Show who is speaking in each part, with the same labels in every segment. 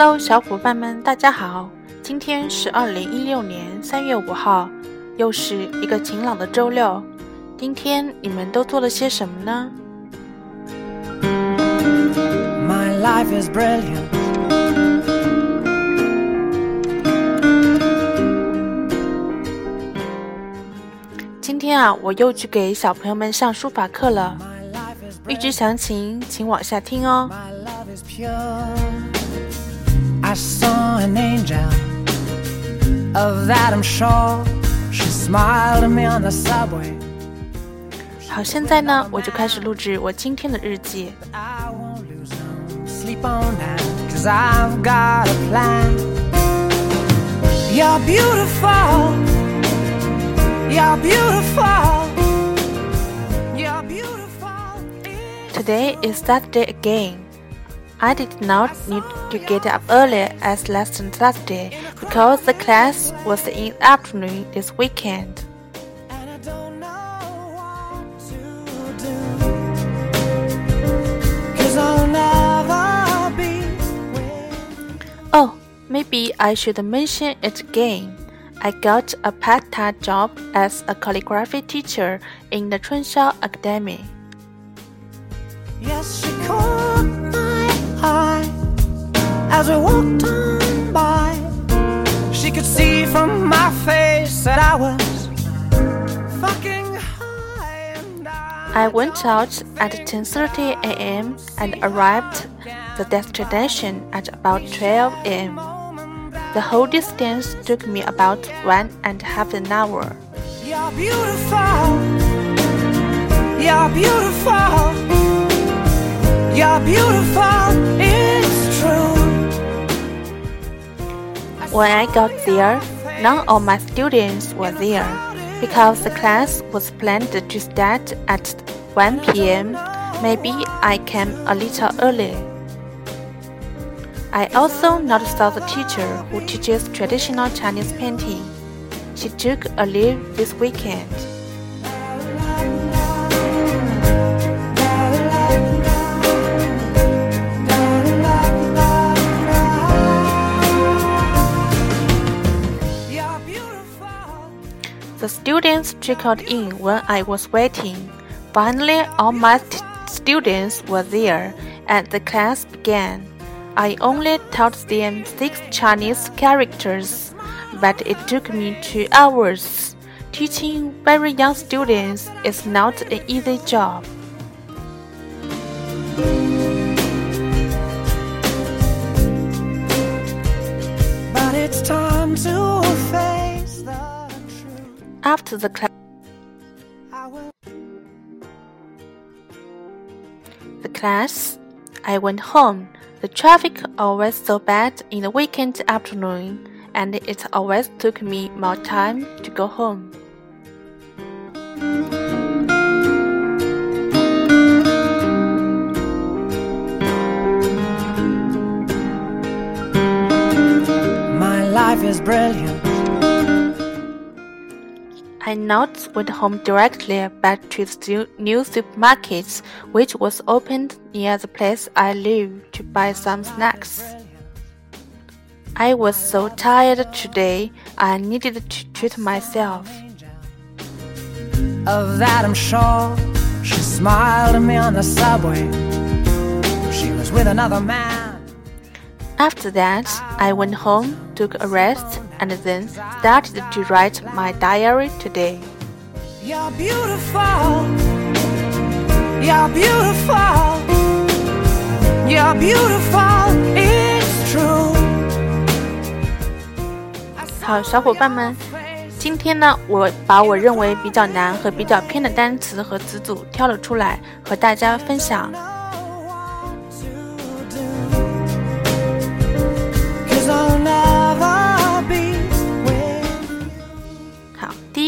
Speaker 1: Hello，小伙伴们，大家好！今天是二零一六年三月五号，又是一个晴朗的周六。今天你们都做了些什么呢
Speaker 2: ？My life is brilliant.
Speaker 1: 今天啊，我又去给小朋友们上书法课了。预知详情，请往下听哦。I saw an angel. Of that I'm sure. She smiled at me on the subway. 好，现在呢，我就开始录制我今天的日记。Sleep on that, cause I've got a plan. You're beautiful. You're beautiful. You're beautiful. Today is Saturday again. I did not need to get up early as last Thursday because the class was in the afternoon this weekend. Oh, maybe I should mention it again. I got a part-time job as a calligraphy teacher in the Chunxiao Academy. Yes, she as we walked on by. She could see from my face that I was fucking high. And I, I went out at 10:30 a.m. and arrived the destination at about 12 a.m. The whole distance took me about one and a half an hour. You're beautiful. You're beautiful. You're beautiful. When I got there, none of my students were there because the class was planned to start at 1 p.m. Maybe I came a little early. I also noticed the teacher who teaches traditional Chinese painting. She took a leave this weekend. The students trickled in when I was waiting. Finally, all my students were there, and the class began. I only taught them six Chinese characters, but it took me two hours. Teaching very young students is not an easy job. But it's time to after the class, the class, I went home. The traffic always so bad in the weekend afternoon, and it always took me more time to go home. My life is brilliant. I not went home directly, but to the new supermarket, which was opened near the place I live, to buy some snacks. I was so tired today, I needed to treat myself. Of that I'm sure. She smiled at me on the subway. She was with another man. After that, I went home, took a rest, and then started to write my diary today. You're beautiful. You're beautiful. You're beautiful. It's true. 好，小伙伴们，今天呢，我把我认为比较难和比较偏的单词和词组挑了出来，和大家分享。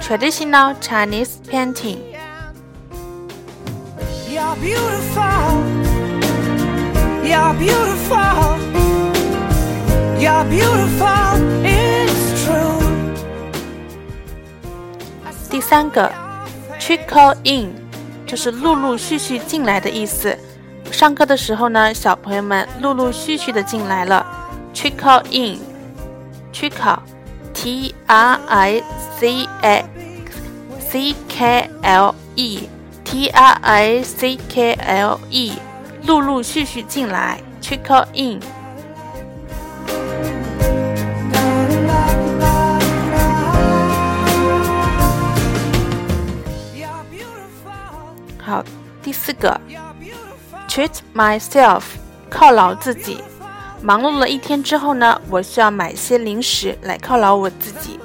Speaker 1: ，traditional Chinese painting。You're beautiful, you're beautiful, you're beautiful, it's true。第三个，trickle in，就是陆陆续续进来的意思。上课的时候呢，小朋友们陆陆续续的进来了。Trickle T R I C K C K L E T R I C K L E，陆陆续续进来。Trickle in。好，第四个。Treat myself，犒劳自己。忙碌了一天之后呢，我需要买些零食来犒劳我自己。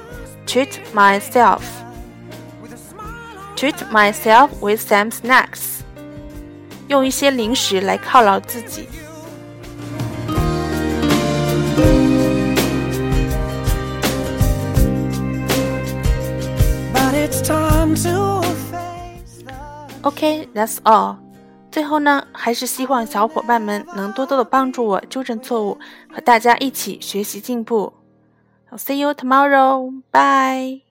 Speaker 1: Treat myself。Treat myself with some snacks，用一些零食来犒劳自己。Okay, that's all. 最后呢，还是希望小伙伴们能多多的帮助我纠正错误，和大家一起学习进步。I'll see you tomorrow. Bye.